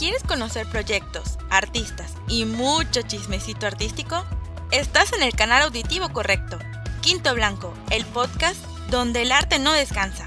¿Quieres conocer proyectos, artistas y mucho chismecito artístico? Estás en el canal auditivo correcto. Quinto Blanco, el podcast donde el arte no descansa.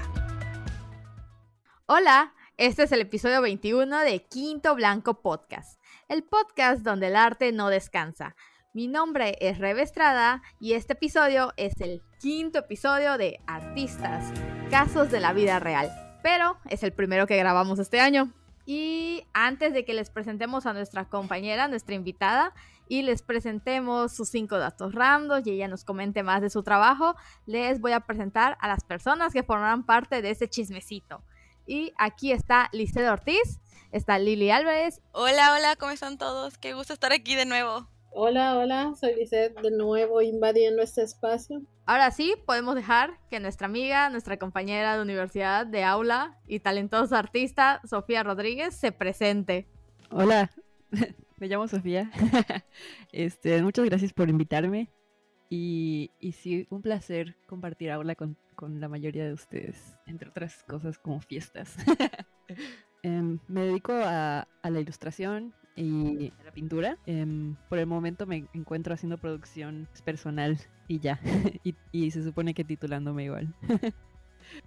Hola, este es el episodio 21 de Quinto Blanco Podcast, el podcast donde el arte no descansa. Mi nombre es Rebe Estrada y este episodio es el quinto episodio de Artistas, Casos de la Vida Real, pero es el primero que grabamos este año. Y antes de que les presentemos a nuestra compañera, nuestra invitada, y les presentemos sus cinco datos random y ella nos comente más de su trabajo, les voy a presentar a las personas que formarán parte de ese chismecito. Y aquí está Liceo Ortiz, está Lili Álvarez. Hola, hola, ¿cómo están todos? Qué gusto estar aquí de nuevo. Hola, hola, soy Lizeth de nuevo invadiendo este espacio. Ahora sí, podemos dejar que nuestra amiga, nuestra compañera de universidad, de aula y talentosa artista, Sofía Rodríguez, se presente. Hola, me llamo Sofía. este, muchas gracias por invitarme. Y, y sí, un placer compartir aula con, con la mayoría de ustedes, entre otras cosas como fiestas. Em, me dedico a, a la ilustración y la pintura. Em, por el momento me encuentro haciendo producción personal y ya. y, y, se supone que titulándome igual.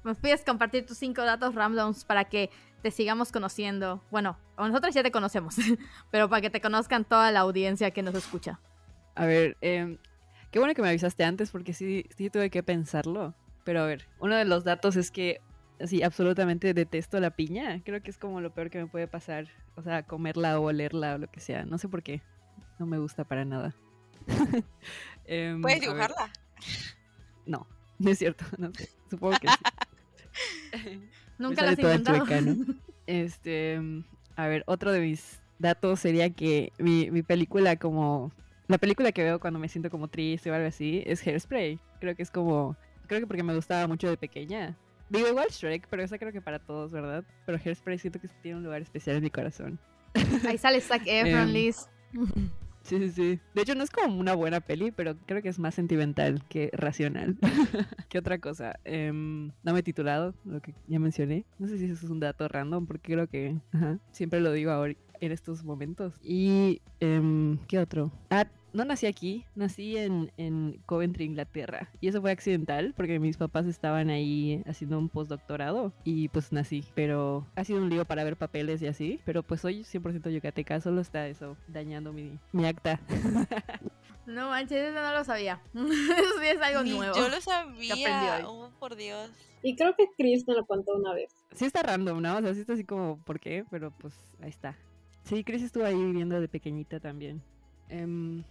¿Nos puedes compartir tus cinco datos randoms para que te sigamos conociendo? Bueno, nosotros ya te conocemos, pero para que te conozcan toda la audiencia que nos escucha. A ver, eh, qué bueno que me avisaste antes porque sí, sí tuve que pensarlo. Pero a ver, uno de los datos es que Sí, absolutamente detesto la piña. Creo que es como lo peor que me puede pasar. O sea, comerla o olerla o lo que sea. No sé por qué. No me gusta para nada. um, ¿Puedes dibujarla? No, no es cierto. No sé. Supongo que sí. Nunca la has intentado. Chueca, ¿no? Este, a ver, otro de mis datos sería que mi, mi película como... La película que veo cuando me siento como triste o algo así es Hairspray. Creo que es como... Creo que porque me gustaba mucho de pequeña. Digo igual Shrek, pero esa creo que para todos, ¿verdad? Pero Hairspray siento que tiene un lugar especial en mi corazón. Ahí sale Zac Efron, Liz. Sí, sí, sí. De hecho, no es como una buena peli, pero creo que es más sentimental que racional. ¿Qué otra cosa? Eh, no me he titulado, lo que ya mencioné. No sé si eso es un dato random, porque creo que ajá, siempre lo digo ahora en estos momentos. Y, eh, ¿qué otro? Ah, no nací aquí, nací en, en, Coventry, Inglaterra. Y eso fue accidental porque mis papás estaban ahí haciendo un postdoctorado y pues nací. Pero ha sido un lío para ver papeles y así. Pero pues soy 100% yucateca, solo está eso dañando mi, mi acta. No manches, eso no lo sabía. eso sí es algo Ni nuevo. Yo lo sabía. Oh, por Dios. Y creo que Chris me lo contó una vez. Sí está random, ¿no? O sea, sí está así como, ¿por qué? Pero pues ahí está. Sí, Chris estuvo ahí viviendo de pequeñita también. Um,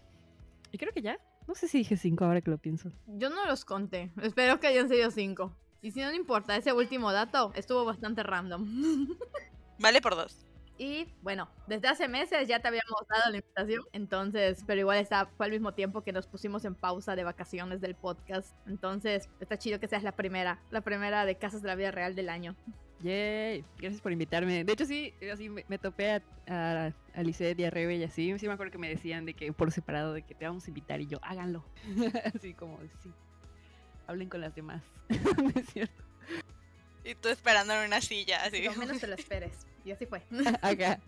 y creo que ya. No sé si dije cinco ahora que lo pienso. Yo no los conté. Espero que hayan sido cinco. Y si no, no importa, ese último dato estuvo bastante random. vale por dos. Y bueno, desde hace meses ya te habíamos dado la invitación. Entonces, pero igual está, fue al mismo tiempo que nos pusimos en pausa de vacaciones del podcast. Entonces, está chido que seas la primera, la primera de Casas de la Vida Real del año. Yay, gracias por invitarme. De hecho, sí, así me, me topé a, a, a Lisette y a Rebe y así. Sí me acuerdo que me decían de que por separado de que te vamos a invitar y yo, háganlo. así como, sí. Hablen con las demás. no es cierto. Y tú esperando en una silla, así. Lo menos te lo esperes. Y así fue. Acá.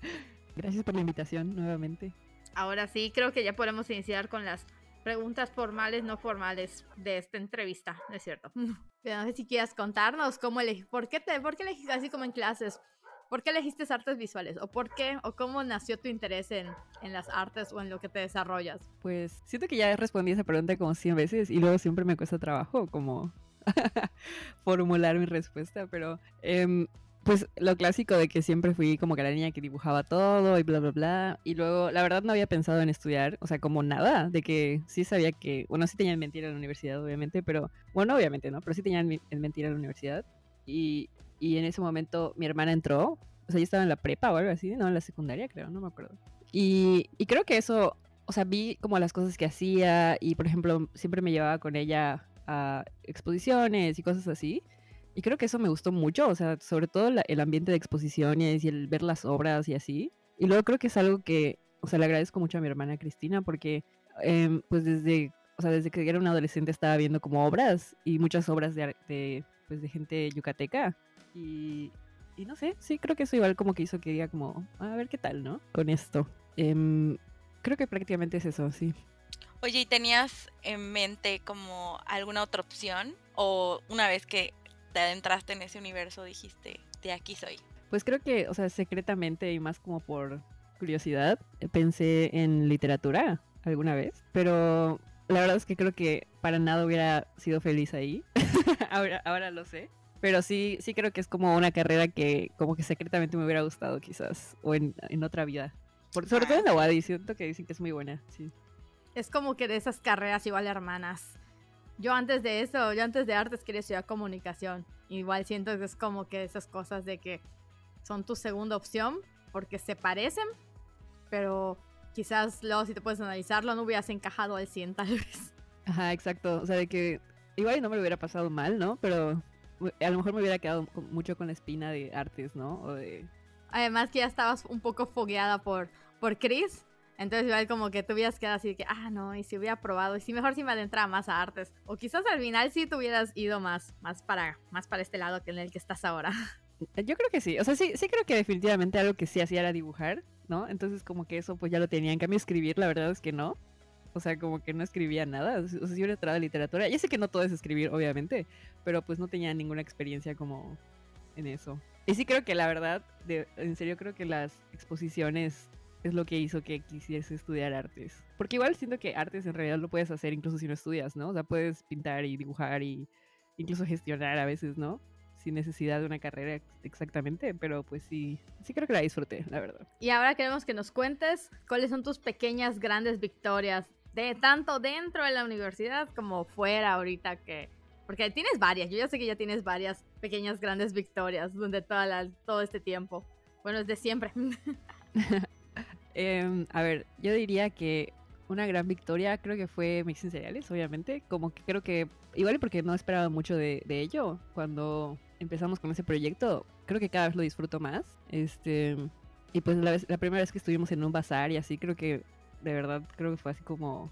Gracias por la invitación nuevamente. Ahora sí, creo que ya podemos iniciar con las preguntas formales, no formales de esta entrevista, ¿no es cierto? No sé si quieras contarnos cómo elegiste, por qué por qué elegiste así como en clases, por qué elegiste artes visuales, o por qué, o cómo nació tu interés en, en las artes o en lo que te desarrollas. Pues siento que ya respondí esa pregunta como 100 veces y luego siempre me cuesta trabajo como formular mi respuesta, pero eh, pues lo clásico de que siempre fui como que la niña que dibujaba todo y bla, bla, bla. Y luego, la verdad, no había pensado en estudiar, o sea, como nada, de que sí sabía que, bueno, sí tenía en mentira en la universidad, obviamente, pero, bueno, obviamente, ¿no? Pero sí tenía en mentira en la universidad. Y, y en ese momento mi hermana entró, o sea, yo estaba en la prepa o algo así, no, en la secundaria, creo, no me acuerdo. Y, y creo que eso, o sea, vi como las cosas que hacía y, por ejemplo, siempre me llevaba con ella a exposiciones y cosas así. Y creo que eso me gustó mucho, o sea, sobre todo el ambiente de exposiciones y el ver las obras y así. Y luego creo que es algo que, o sea, le agradezco mucho a mi hermana Cristina porque, eh, pues desde, o sea, desde que era una adolescente estaba viendo como obras y muchas obras de, de, pues, de gente yucateca. Y, y no sé, sí, creo que eso igual como que hizo que diga como, a ver qué tal, ¿no? Con esto. Em, creo que prácticamente es eso, sí. Oye, ¿y tenías en mente como alguna otra opción? ¿O una vez que te adentraste en ese universo dijiste, de aquí soy? Pues creo que, o sea, secretamente y más como por curiosidad, pensé en literatura alguna vez, pero la verdad es que creo que para nada hubiera sido feliz ahí. ahora, ahora lo sé. Pero sí, sí creo que es como una carrera que como que secretamente me hubiera gustado quizás, o en, en otra vida. Por, sobre todo en la UADI, siento que dicen que es muy buena, sí. Es como que de esas carreras igual hermanas. Yo antes de eso, yo antes de artes quería estudiar comunicación. Igual siento que es como que esas cosas de que son tu segunda opción porque se parecen, pero quizás luego si te puedes analizarlo no hubieras encajado al 100 tal vez. Ajá, exacto. O sea, de que igual no me lo hubiera pasado mal, ¿no? Pero a lo mejor me hubiera quedado mucho con la espina de artes, ¿no? O de... Además que ya estabas un poco fogueada por, por Chris. Entonces igual como que te hubieras quedado así que, ah, no, y si hubiera probado, y si mejor si me adentraba más a artes. O quizás al final sí te hubieras ido más, más, para, más para este lado que en el que estás ahora. Yo creo que sí. O sea, sí, sí creo que definitivamente algo que sí hacía era dibujar, ¿no? Entonces como que eso pues ya lo tenía. En cambio escribir, la verdad es que no. O sea, como que no escribía nada. O sea, yo hubiera entrado a literatura. Ya sé que no todo es escribir, obviamente, pero pues no tenía ninguna experiencia como en eso. Y sí creo que la verdad, en serio creo que las exposiciones es lo que hizo que quisiese estudiar artes. Porque igual siento que artes en realidad lo puedes hacer incluso si no estudias, ¿no? O sea, puedes pintar y dibujar y incluso gestionar a veces, ¿no? Sin necesidad de una carrera exactamente, pero pues sí, sí creo que la disfruté, la verdad. Y ahora queremos que nos cuentes cuáles son tus pequeñas grandes victorias de tanto dentro de la universidad como fuera ahorita que porque tienes varias, yo ya sé que ya tienes varias pequeñas grandes victorias durante toda la, todo este tiempo. Bueno, es de siempre. eh, a ver, yo diría que una gran victoria creo que fue Mixing Cereales, obviamente. Como que creo que, igual porque no esperaba mucho de, de, ello cuando empezamos con ese proyecto, creo que cada vez lo disfruto más. Este, y pues la, vez, la primera vez que estuvimos en un bazar y así, creo que de verdad creo que fue así como,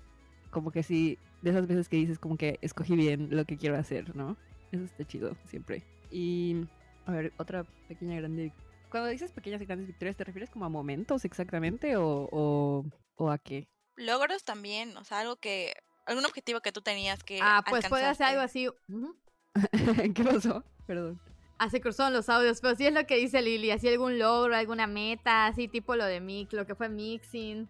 como que sí, de esas veces que dices como que escogí bien lo que quiero hacer, ¿no? Eso está chido, siempre. Y, a ver, otra pequeña grande... Cuando dices pequeñas y grandes victorias, ¿te refieres como a momentos exactamente o, o, o a qué? Logros también, o sea, algo que... Algún objetivo que tú tenías que... Ah, pues puede ser algo así... Uh -huh. ¿Qué pasó? Perdón. Ah, se cruzaron los audios, pero sí es lo que dice Lili, así algún logro, alguna meta, así tipo lo de Mix, lo que fue mixing.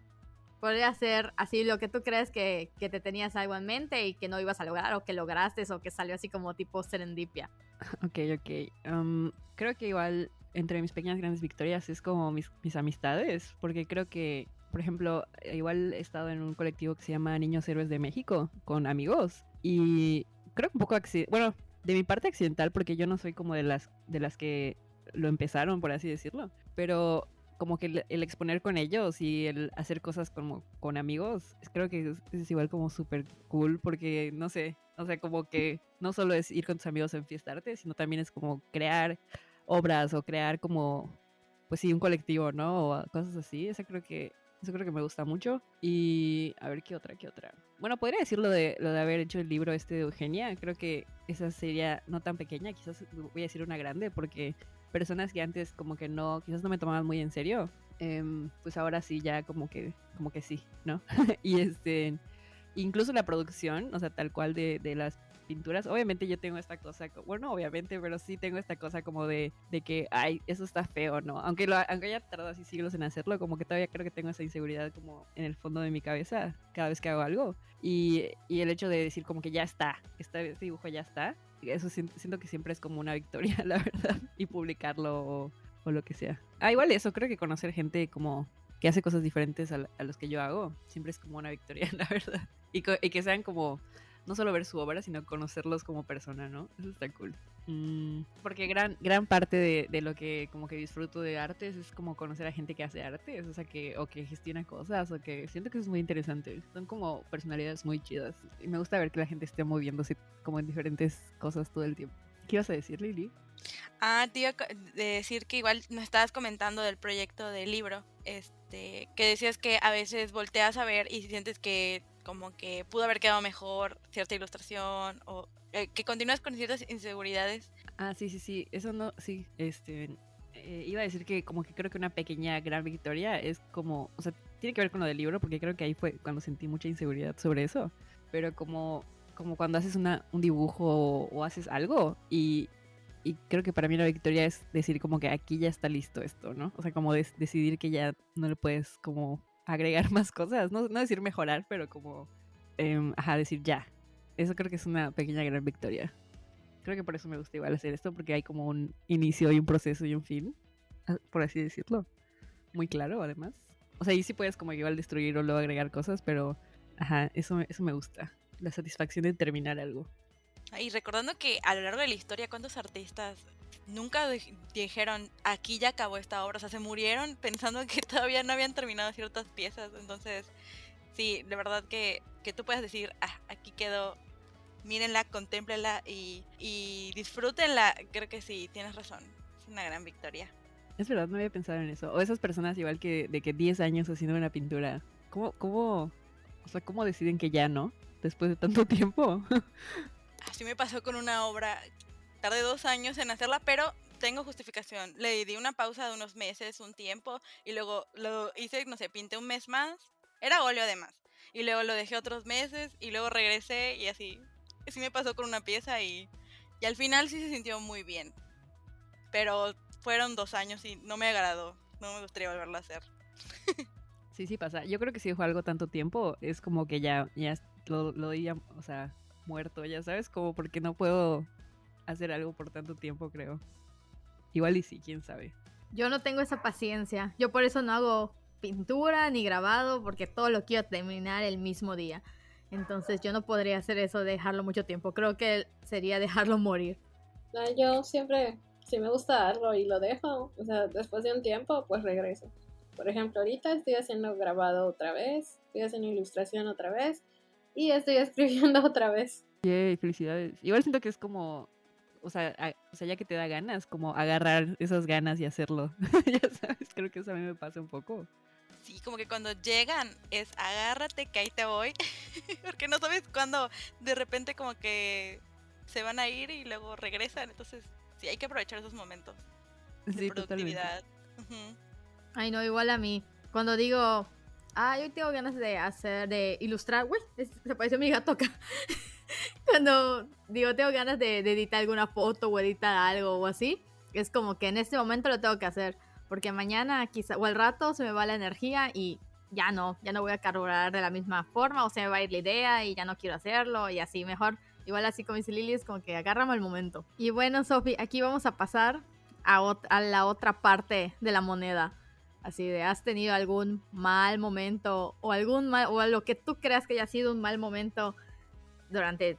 Podría ser así lo que tú crees que, que, te tenías algo en mente y que no ibas a lograr o que lograste o que salió así como tipo serendipia. Ok, ok. Um, creo que igual entre mis pequeñas grandes victorias es como mis, mis amistades, porque creo que, por ejemplo, igual he estado en un colectivo que se llama Niños Héroes de México con amigos y creo que un poco, bueno, de mi parte accidental, porque yo no soy como de las, de las que lo empezaron, por así decirlo, pero como que el, el, exponer con ellos y el hacer cosas como con amigos, creo que es, es igual como súper cool porque, no sé, o sea, como que no solo es ir con tus amigos a enfiestarte, sino también es como crear obras o crear como, pues sí, un colectivo, ¿no? O cosas así, eso creo que, eso creo que me gusta mucho. Y a ver, ¿qué otra, qué otra? Bueno, podría decir lo de, lo de haber hecho el libro este de Eugenia, creo que esa sería no tan pequeña, quizás voy a decir una grande porque personas que antes como que no, quizás no me tomaban muy en serio, eh, pues ahora sí ya como que, como que sí, ¿no? y este, incluso la producción, o sea, tal cual de, de, las pinturas, obviamente yo tengo esta cosa, bueno, obviamente, pero sí tengo esta cosa como de, de que, ay, eso está feo, ¿no? Aunque, lo, aunque haya tardado así siglos en hacerlo, como que todavía creo que tengo esa inseguridad como en el fondo de mi cabeza cada vez que hago algo. Y, y el hecho de decir como que ya está, este, dibujo ya está, eso siento que siempre es como una victoria, la verdad, y publicarlo o, o, lo que sea. Ah, igual eso, creo que conocer gente como que hace cosas diferentes a, a los que yo hago, siempre es como una victoria, la verdad. Y, y, que sean como, no solo ver su obra, sino conocerlos como persona, ¿no? Eso está cool. Mm, porque gran, gran parte de, de, lo que como que disfruto de artes es como conocer a gente que hace artes, o sea, que, o que gestiona cosas, o que siento que es muy interesante. Son como personalidades muy chidas. Y me gusta ver que la gente esté moviéndose como en diferentes cosas todo el tiempo. ¿Qué ibas a decir, Lili? Ah, te iba a decir que igual nos estabas comentando del proyecto del libro, este, que decías que a veces volteas a ver y sientes que como que pudo haber quedado mejor cierta ilustración o eh, que continúas con ciertas inseguridades. Ah, sí, sí, sí, eso no, sí, este, Eh, iba a decir que como que creo que una pequeña gran victoria es como, o sea, tiene que ver con lo del libro, porque creo que ahí fue cuando sentí mucha inseguridad sobre eso, pero como, como cuando haces una, un dibujo o, o haces algo y, y creo que para mí una victoria es decir como que aquí ya está listo esto, ¿no? O sea, como des- decidir que ya no le puedes como agregar más cosas, no, no decir mejorar, pero como, em, ajá, decir ya. Eso creo que es una pequeña gran victoria. Creo que por eso me gusta igual hacer esto, porque hay como un inicio y un proceso y un fin, ah, por así decirlo. Muy claro, además. O sea, ahí sí puedes como igual destruir o luego agregar cosas, pero, ajá, eso, eso me gusta. La satisfacción de terminar algo. Y recordando que a lo largo de la historia, ¿cuántos artistas nunca dij- dijeron aquí ya acabó esta obra? O sea, se murieron pensando que todavía no habían terminado ciertas piezas. Entonces, sí, de verdad que, que tú puedes decir, ah, aquí quedó, mírenla, contemplenla y, y disfrútenla. Creo que sí, tienes razón. Es una gran victoria. Es verdad, no había pensado en eso. O esas personas igual que de que 10 años haciendo una pintura. ¿Cómo, cómo, o sea, cómo deciden que ya no? Después de tanto tiempo. Así me pasó con una obra. Tardé dos años en hacerla, pero tengo justificación. Le di una pausa de unos meses, un tiempo, y luego lo hice, no sé, pinté un mes más. Era óleo además. Y luego lo dejé otros meses, y luego regresé, y así. Así me pasó con una pieza, y, y al final sí se sintió muy bien. Pero fueron dos años y no me agradó. No me gustaría volverlo a hacer. Sí, sí pasa. Yo creo que si dejo algo tanto tiempo, es como que ya, ya lo, lo ya, o sea, muerto, ya sabes, como porque no puedo hacer algo por tanto tiempo, creo. Igual y sí, quién sabe. Yo no tengo esa paciencia. Yo por eso no hago pintura ni grabado porque todo lo quiero terminar el mismo día. Entonces yo no podría hacer eso, de dejarlo mucho tiempo. Creo que sería dejarlo morir. No, yo siempre, si me gusta algo y lo dejo, o sea, después de un tiempo, pues regreso. Por ejemplo, ahorita estoy haciendo grabado otra vez, estoy haciendo ilustración otra vez y estoy escribiendo otra vez. Yay, felicidades. Igual siento que es como, o sea, a- o sea, ya que te da ganas, como agarrar esas ganas y hacerlo. ya sabes, creo que eso a mí me pasa un poco. Sí, como que cuando llegan es agárrate que ahí te voy. Porque no sabes cuándo de repente como que se van a ir y luego regresan. Entonces, sí, hay que aprovechar esos momentos de Sí, totalmente. productividad. Ujú. Ay, no, igual a mí. Cuando digo, ah, yo tengo ganas de hacer, de ilustrar, uy, es- se pareció mi gato acá. Cuando digo, tengo ganas de, de editar alguna foto o editar algo o así, es como que en este momento lo tengo que hacer. Porque mañana quizá, o al rato se me va la energía y ya no, ya no voy a carburar de la misma forma o se me va a ir la idea y ya no quiero hacerlo y así mejor. Igual así como dice Lili, es como que agárrame el momento. Y bueno, Sofi, aquí vamos a pasar a, a la otra parte de la moneda. Así de, ¿has tenido algún mal momento o algún mal, o lo que tú creas que haya sido un mal momento durante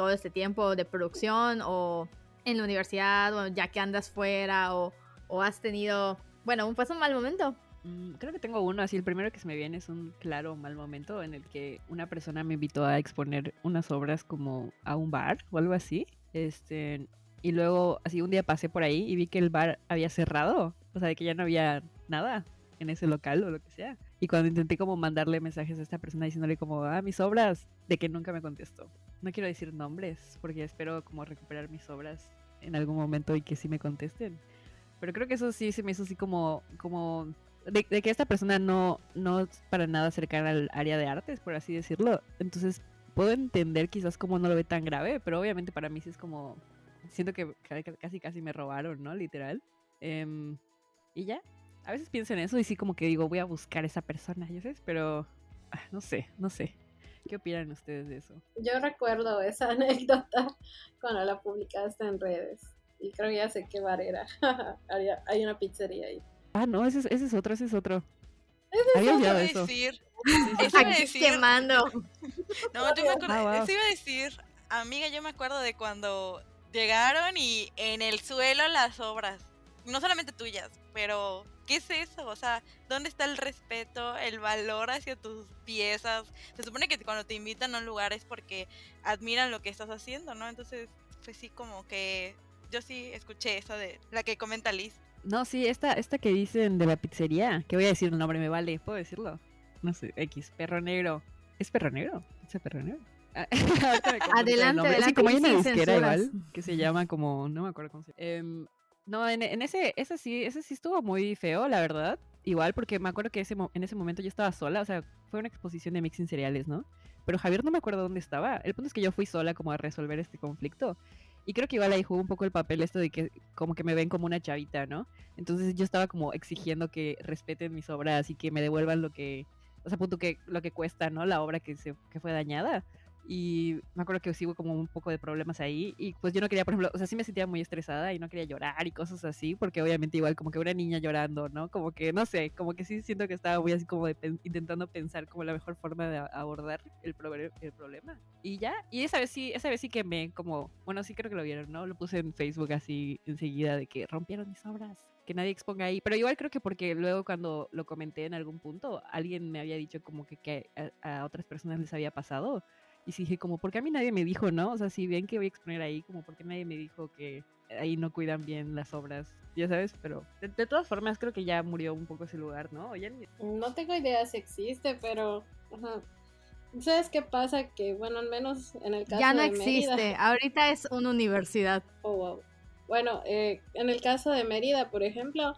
todo este tiempo de producción o en la universidad o ya que andas fuera o, o has tenido, bueno, un, pues un mal momento? Mm, Creo que tengo uno, así el primero que se me viene es un claro mal momento en el que una persona me invitó a exponer unas obras como a un bar o algo así. Este, y luego así un día pasé por ahí y vi que el bar había cerrado, o sea, de que ya no había nada en ese local o lo que sea. Y cuando intenté como mandarle mensajes a esta persona diciéndole como, ah, mis obras, de que nunca me contestó. No quiero decir nombres porque espero como recuperar mis obras en algún momento y que sí me contesten. Pero creo que eso sí se me hizo así como, como de, de que esta persona no, no es para nada cercana al área de artes, por así decirlo. Entonces puedo entender quizás como no lo ve tan grave, pero obviamente para mí sí es como, siento que ca- ca- casi casi me robaron, ¿no? Literal. Em, y ya, a veces pienso en eso y sí como que digo, voy a buscar a esa persona, ¿ya sabes? Pero ah, no sé, no sé. ¿Qué opinan ustedes de eso? Yo recuerdo esa anécdota cuando la publicaste en redes y creo que ya sé qué bar era. hay, hay una pizzería ahí. Ah, no, ese es, ese es otro, ese es otro. Ese Había Eso olvidado iba a eso. decir. Eso iba a decir. quemando. No, yo me acuerdo, Ah, wow. eso iba a decir, amiga, yo me acuerdo de cuando llegaron y en el suelo las obras, no solamente tuyas, pero ¿qué es eso? O sea, ¿dónde está el respeto, el valor hacia tus piezas? Se supone que cuando te invitan a un lugar es porque admiran lo que estás haciendo, ¿no? Entonces, pues sí, como que yo sí escuché eso de la que comenta Liz. No, sí, esta, esta que dicen de la pizzería, que voy a decir el nombre, me vale, ¿puedo decirlo? No sé, X, perro negro. ¿Es perro negro? ¿Es perro negro? Ah, Adelante, nombre. Sí, adelante, como hay una disquera igual, que se llama como, no me acuerdo cómo se llama. Em, No, en, ese, ese sí, ese sí estuvo muy feo, la verdad. Igual, porque me acuerdo que ese, en ese momento yo estaba sola, o sea, fue una exposición de mixing cereales, ¿no? Pero Javier no me acuerdo dónde estaba. El punto es que yo fui sola como a resolver este conflicto. Y creo que igual ahí jugó un poco el papel esto de que como que me ven como una chavita, ¿no? Entonces yo estaba como exigiendo que respeten mis obras y que me devuelvan lo que, o sea, punto que lo que cuesta, ¿no? La obra que se que fue dañada. Y me acuerdo que hubo como un poco de problemas ahí. Y pues yo no quería, por ejemplo, o sea, sí me sentía muy estresada y no quería llorar y cosas así, porque obviamente igual como que una niña llorando, ¿no? Como que, no sé, como que sí siento que estaba muy así como de intentando pensar como la mejor forma de abordar el, proble- el problema. Y ya, y esa vez sí, esa vez sí quemé como, bueno, sí creo que lo vieron, ¿no? Lo puse en Facebook así enseguida de que rompieron mis obras. Que nadie exponga ahí. Pero igual creo que porque luego cuando lo comenté en algún punto, alguien me había dicho como que, que a, a otras personas les había pasado. Y sí dije como, ¿por qué a mí nadie me dijo, no? O sea, si ven que voy a exponer ahí, como, ¿por qué nadie me dijo que ahí no cuidan bien las obras? Ya sabes, pero de, de todas formas creo que ya murió un poco ese lugar, ¿no? Ya ni- No tengo idea si existe, pero. ajá. ¿Sabes qué pasa? Que, bueno, al menos en el caso Ya no de Mérida- existe, ahorita es una universidad. Oh, wow. Bueno, eh, en el caso de Mérida, por ejemplo,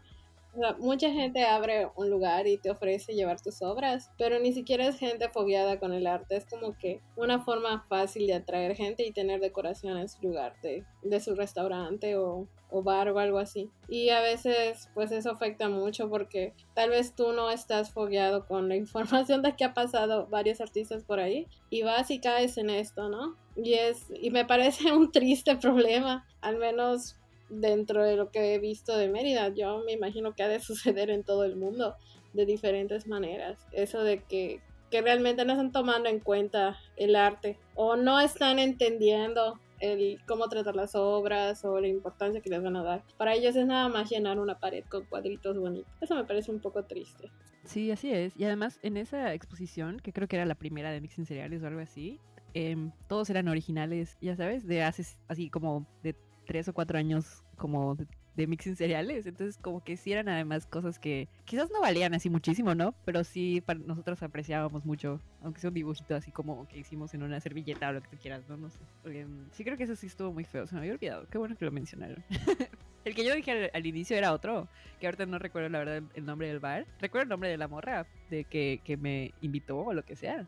mucha gente abre un lugar y te ofrece llevar tus obras, pero ni siquiera es gente fobiada con el arte. Es como que una forma fácil de atraer gente y tener decoración en su lugar de, de su restaurante o, o bar o algo así. Y a veces, pues eso afecta mucho porque tal vez tú no estás fogueado con la información de que ha pasado varios artistas por ahí y vas y caes en esto, ¿no? Y es y me parece un triste problema, al menos dentro de lo que he visto de Mérida. Yo me imagino que ha de suceder en todo el mundo de diferentes maneras. Eso de que que realmente no están tomando en cuenta el arte o no están entendiendo el cómo tratar las obras o la importancia que les van a dar. Para ellos es nada más llenar una pared con cuadritos bonitos. Eso me parece un poco triste. Sí, así es. Y además en esa exposición, que creo que era la primera de Mixing Cereales o algo así, em, todos eran originales, ya sabes, de hace así como de tres o cuatro años como de, de Mixing Cereales. Entonces como que sí eran además cosas que quizás no valían así muchísimo, ¿no? Pero sí para nosotros apreciábamos mucho, aunque sea un dibujito así como que hicimos en una servilleta o lo que tú quieras, ¿no? No sé. Porque, mm, sí creo que eso sí estuvo muy feo, se me había olvidado. Qué bueno que lo mencionaron. El que yo dije al, al inicio era otro, que ahorita no recuerdo la verdad el, el nombre del bar. Recuerdo el nombre de la morra, de que, que me invitó o lo que sea.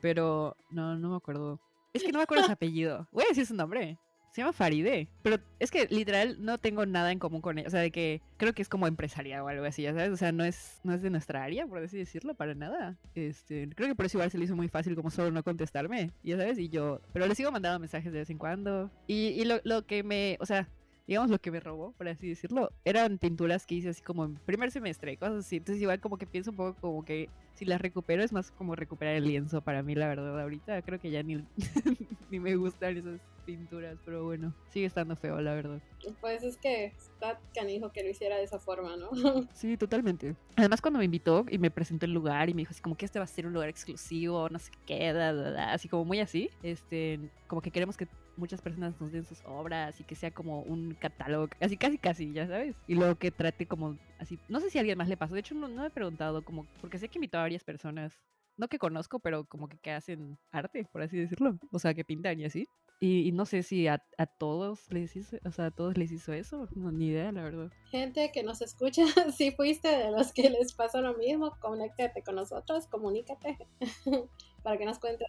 Pero no, no me acuerdo. Es que no me acuerdo su apellido. Voy a decir su nombre. Se llama Faride. Pero es que literal no tengo nada en común con ella. O sea, de que creo que es como empresaria o algo así, ya sabes. O sea, no es, no es de nuestra área, por así decirlo, para nada. Este, creo que por eso igual se le hizo muy fácil como solo no contestarme, ya sabes. Y yo, pero le sigo mandando mensajes de vez en cuando. Y, y lo, lo que me, o sea, digamos lo que me robó, por así decirlo, eran pinturas que hice así como en primer semestre, cosas así. Entonces igual como que pienso un poco como que si las recupero es más como recuperar el lienzo para mí, la verdad. Ahorita creo que ya ni, ni me gustan esas pinturas, pero bueno, sigue estando feo, la verdad. Pues es que está canijo que lo hiciera de esa forma, ¿no? Sí, totalmente. Además, cuando me invitó y me presentó el lugar y me dijo así como que este va a ser un lugar exclusivo, no sé qué, da, da, da, así como muy así, este, como que queremos que muchas personas nos den sus obras y que sea como un catálogo, así casi casi, ya sabes. Y luego que trate como así, no sé si a alguien más le pasó, de hecho no, no he preguntado como, porque sé que invitó a varias personas, no que conozco, pero como que, que hacen arte, por así decirlo, o sea, que pintan y así. Y, y no sé si a, a todos les hizo, o sea, a todos les hizo eso, no, ni idea, la verdad. Gente que nos escucha, si fuiste de los que les pasó lo mismo, conéctate con nosotros, comunícate para que nos cuentes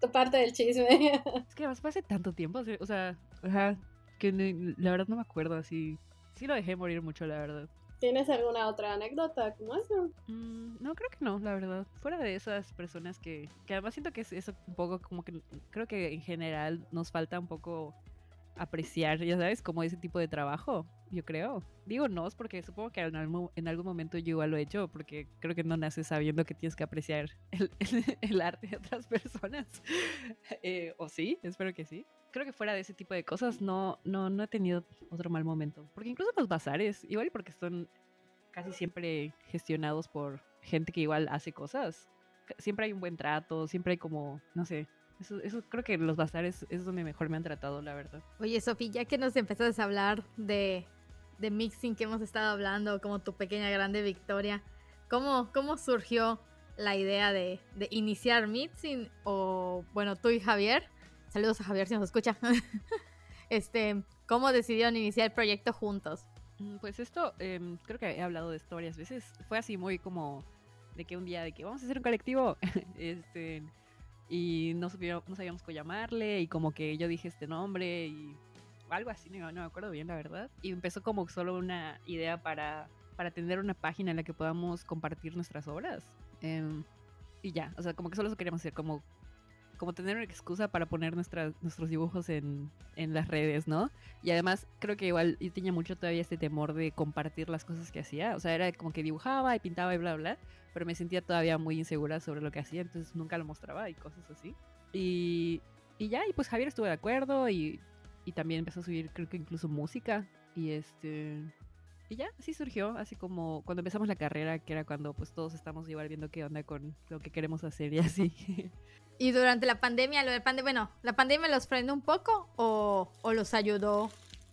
tu parte del chisme. Es que fue hace tanto tiempo, o sea- o sea, ajá, que ni- la verdad no me acuerdo así. Sí lo dejé morir mucho, la verdad. ¿Tienes alguna otra anécdota como eso? Mm, no, creo que no, la verdad. Fuera de esas personas que, que además siento que es eso un poco como que creo que en general nos falta un poco apreciar, ya sabes, como ese tipo de trabajo, yo creo. Digo no, es porque supongo que en algún, en algún momento yo igual lo he hecho, porque creo que no naces sabiendo que tienes que apreciar el, el- arte de otras personas. Eh, o sí, espero que sí. Creo que fuera de ese tipo de cosas no, no, no he tenido otro mal momento. Porque incluso los bazares, igual porque son casi siempre gestionados por gente que igual hace cosas. Siempre hay un buen trato, siempre hay como, no sé. Eso, eso creo que los bazares es donde mejor me han tratado, la verdad. Oye, Sofi, ya que nos empezaste a hablar de, de mixing que hemos estado hablando, como tu pequeña grande victoria, ¿cómo, cómo surgió la idea de, de iniciar mixing? O, bueno, tú y Javier, saludos a Javier si nos escucha, este, ¿cómo decidieron iniciar el proyecto juntos? Mm, Pues esto, em, creo que he hablado de esto varias veces. Fue así muy como de que un día de que vamos a hacer un colectivo. este y no, supieron- no sabíamos cómo llamarle. Y como que yo dije este nombre y algo así, no, me acuerdo bien, la verdad. Y empezó como solo una idea para, para tener una página en la que podamos compartir nuestras obras. Em, y ya, o sea, como que solo eso queríamos hacer, como, como tener una excusa para poner nuestras, nuestros dibujos en, en las redes, ¿no? Y además creo que igual yo tenía mucho todavía este temor de compartir las cosas que hacía. O sea, era como que dibujaba y pintaba y bla, bla, pero me sentía todavía muy insegura sobre lo que hacía, entonces nunca lo mostraba y cosas así. Y, y ya, y pues Javier estuvo de acuerdo y, y también empezó a subir, creo que incluso música. Y este... Y ya, así surgió, así como cuando empezamos la carrera, que era cuando pues todos estamos igual viendo qué onda con lo que queremos hacer y así. Y durante la pandemia, lo de pande bueno, ¿la pandemia los frenó un poco o, o los ayudó?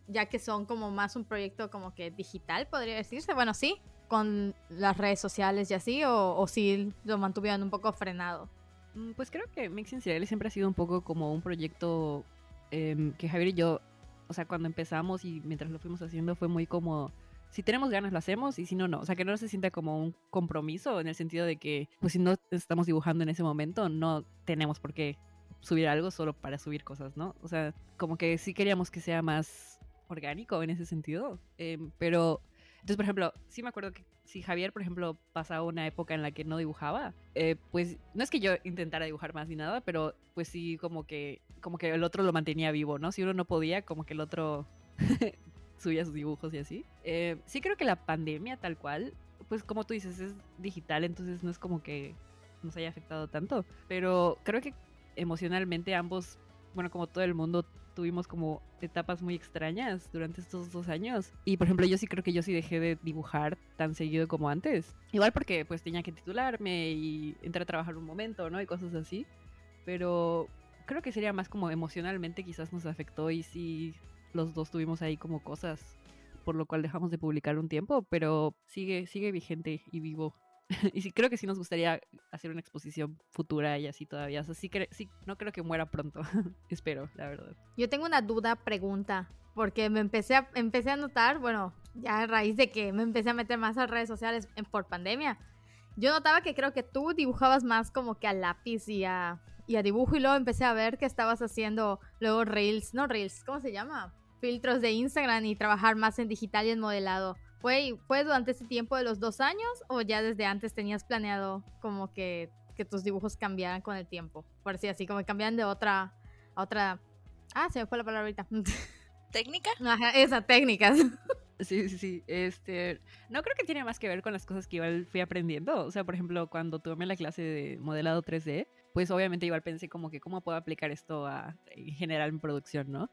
Ya que son como más un proyecto como que digital, podría decirse. Bueno, sí, con las redes sociales y así, o, o sí lo mantuvieron un poco frenado. Mm, Pues creo que Mixing Cereales siempre ha sido un poco como un proyecto em, que Javier y yo, o sea, cuando empezamos y mientras lo fuimos haciendo fue muy como, si tenemos ganas lo hacemos y si no, no. O sea, que no se sienta como un compromiso en el sentido de que, pues si no estamos dibujando en ese momento, no tenemos por qué subir algo solo para subir cosas, ¿no? O sea, como que sí queríamos que sea más orgánico en ese sentido. em, pero, entonces, por ejemplo, sí me acuerdo que si Javier, por ejemplo, pasaba una época en la que no dibujaba, eh, pues no es que yo intentara dibujar más ni nada, pero pues sí como que como que el otro lo mantenía vivo, ¿no? Si uno no podía, como que el otro subía sus dibujos y así. Eh, sí creo que la pandemia tal cual, pues como tú dices, es digital, entonces no es como que nos haya afectado tanto, pero creo que emocionalmente ambos, bueno, como todo el mundo, tuvimos como etapas muy extrañas durante estos dos años. Y por ejemplo, yo sí creo que yo sí dejé de dibujar tan seguido como antes. Igual porque pues tenía que titularme y entrar a trabajar un momento, ¿no? Y cosas así. Pero creo que sería más como emocionalmente quizás nos afectó y sí los dos tuvimos ahí como cosas por lo cual dejamos de publicar un tiempo, pero sigue sigue vigente y vivo. y sí creo que sí nos gustaría hacer una exposición futura y así todavía. O sea, sí, sí no creo que muera pronto. Espero, la verdad. Yo tengo una duda, pregunta, porque me empecé a, empecé a notar, bueno, ya a raíz de que me empecé a meter más a redes sociales en- por pandemia, yo notaba que creo que tú dibujabas más como que a lápiz y a, y a dibujo y luego empecé a ver que estabas haciendo luego reels, no reels, ¿cómo se llama? Filtros de Instagram y trabajar más en digital y en modelado. ¿Fue, ¿Fue durante ese tiempo de los dos años o ya desde antes tenías planeado como que, que tus dibujos cambiaran con el tiempo? Por así así, como que cambiaran de otra a otra... Ah, se me fue la palabra ahorita. ¿Técnica? Ajá, esa, técnicas. Sí, sí, sí. Este, no creo que tiene más que ver con las cosas que igual fui aprendiendo. O sea, por ejemplo, cuando tomé la clase de modelado 3D, pues obviamente igual pensé como que cómo puedo aplicar esto a en general mi producción, ¿no?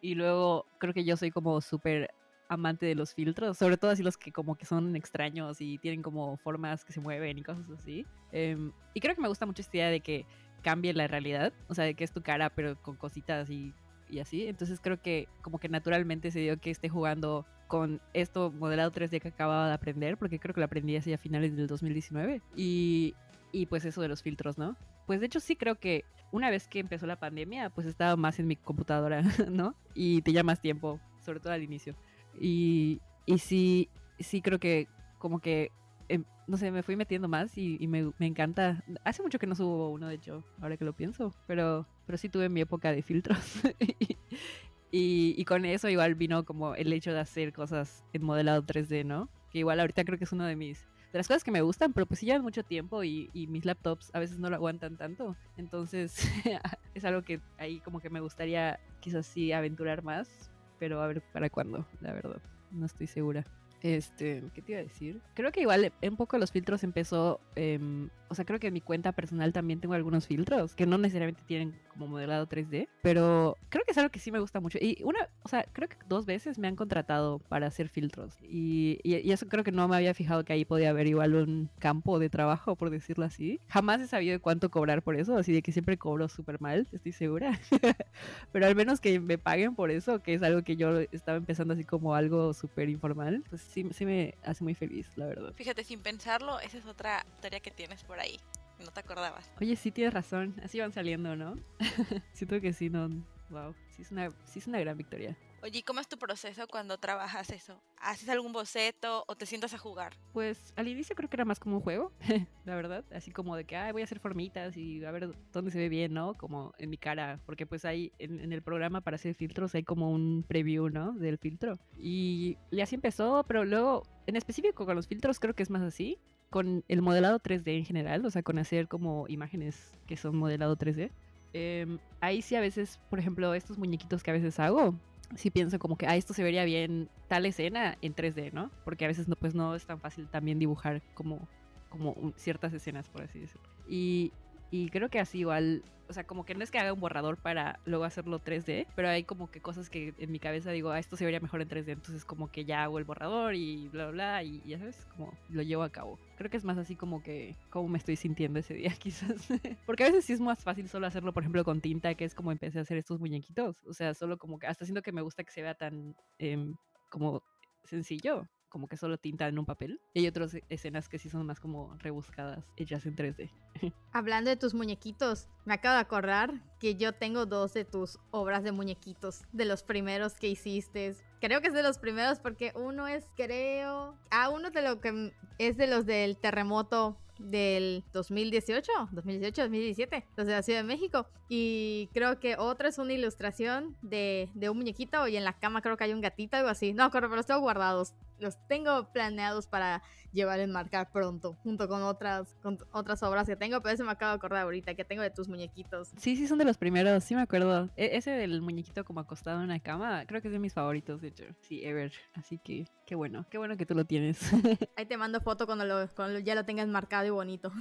Y luego creo que yo soy como súper amante de los filtros, sobre todo así los que como que son extraños y tienen como formas que se mueven y cosas así. Em, y creo que me gusta mucho esta idea de que cambie la realidad, o sea, de que es tu cara pero con cositas y, y así. Entonces creo que como que naturalmente se dio que esté jugando con esto modelado 3D que acababa de aprender, porque creo que lo aprendí así a finales del 2019. Y, y pues eso de los filtros, ¿no? Pues de hecho sí creo que una vez que empezó la pandemia, pues estaba más en mi computadora, ¿no? Y tenía más tiempo, sobre todo al inicio. Y, y sí, sí creo que como que, em, no sé, me fui metiendo más y, y me, me encanta. Hace mucho que no subo uno, de hecho, ahora que lo pienso, pero, pero sí tuve mi época de filtros. y, y con eso igual vino como el hecho de hacer cosas en modelado 3D, ¿no? Que igual ahorita creo que es uno de mis de las cosas que me gustan, pero pues sí llevan mucho tiempo y, mis laptops a veces no lo aguantan tanto. Entonces es algo que ahí como que me gustaría quizás sí aventurar más, pero a ver para cuándo, la verdad. No estoy segura. Este, ¿qué te iba a decir? Creo que igual un poco los filtros empezó, em, o sea, creo que en mi cuenta personal también tengo algunos filtros que no necesariamente tienen como modelado 3D, pero creo que es algo que sí me gusta mucho. Y una, o sea, creo que dos veces me han contratado para hacer filtros y, y, y eso creo que no me había fijado que ahí podía haber igual un campo de trabajo, por decirlo así. Jamás he sabido de cuánto cobrar por eso, así de que siempre cobro súper mal, estoy segura. pero al menos que me paguen por eso, que es algo que yo estaba empezando así como algo súper informal, pues sí, sí me hace muy feliz, la verdad. Fíjate, sin pensarlo, esa es otra tarea que tienes por ahí. No te acordabas. Oye, sí tienes razón, así van saliendo, ¿no? Siento que sí, no. Wow, sí es una, sí es una gran victoria. Oye, ¿y cómo es tu proceso cuando trabajas eso? ¿Haces algún boceto o te sientas a jugar? Pues al inicio creo que era más como un juego, la verdad. Así como de que, ay, voy a hacer formitas y a ver dónde se ve bien, ¿no? Como en mi cara. Porque pues hay en, en el programa para hacer filtros hay como un preview, ¿no? Del filtro. Y, y así empezó, pero luego, en específico con los filtros creo que es más así. Con el modelado 3D en general, o sea, con hacer como imágenes que son modelado 3D. Em, ahí sí a veces, por ejemplo, estos muñequitos que a veces hago, sí pienso como que, ah, esto se vería bien tal escena en 3D, ¿no? Porque a veces no, pues no es tan fácil también dibujar como, como ciertas escenas, por así decirlo. Y, y creo que así igual, o sea, como que no es que haga un borrador para luego hacerlo 3D, pero hay como que cosas que en mi cabeza digo, ah, esto se vería mejor en 3D, entonces como que ya hago el borrador y bla, bla, bla, y ya sabes, como lo llevo a cabo. Creo que es más así como que, cómo me estoy sintiendo ese día, quizás. Porque a veces sí es más fácil solo hacerlo, por ejemplo, con tinta, que es como empecé a hacer estos muñequitos. O sea, solo como que hasta siento que me gusta que se vea tan em, como sencillo, como que solo tinta en un papel. Y hay otras escenas que sí son más como rebuscadas, hechas en 3D. Hablando de tus muñequitos, me acabo de acordar que yo tengo dos de tus obras de muñequitos, de los primeros que hiciste. Creo que es de los primeros porque uno es, creo, ah, uno de lo que es de los del terremoto del 2018, 2018, 2017, los de la Ciudad de México. Y creo que otra es una ilustración de, de un muñequito y en la cama creo que hay un gatito, algo así. No, pero los tengo guardados. Los tengo planeados para llevar en marcar pronto, junto con otras, con otras obras que tengo, pero eso me acabo de acordar ahorita, que tengo de tus muñequitos. Sí, sí, son de los primeros, sí me acuerdo. E- ese del muñequito como acostado en una cama, creo que es de mis favoritos, de hecho. Sí, ever. Así que, qué bueno, qué bueno que tú lo tienes. Ahí te mando foto cuando, lo, cuando ya lo tengas marcado y bonito.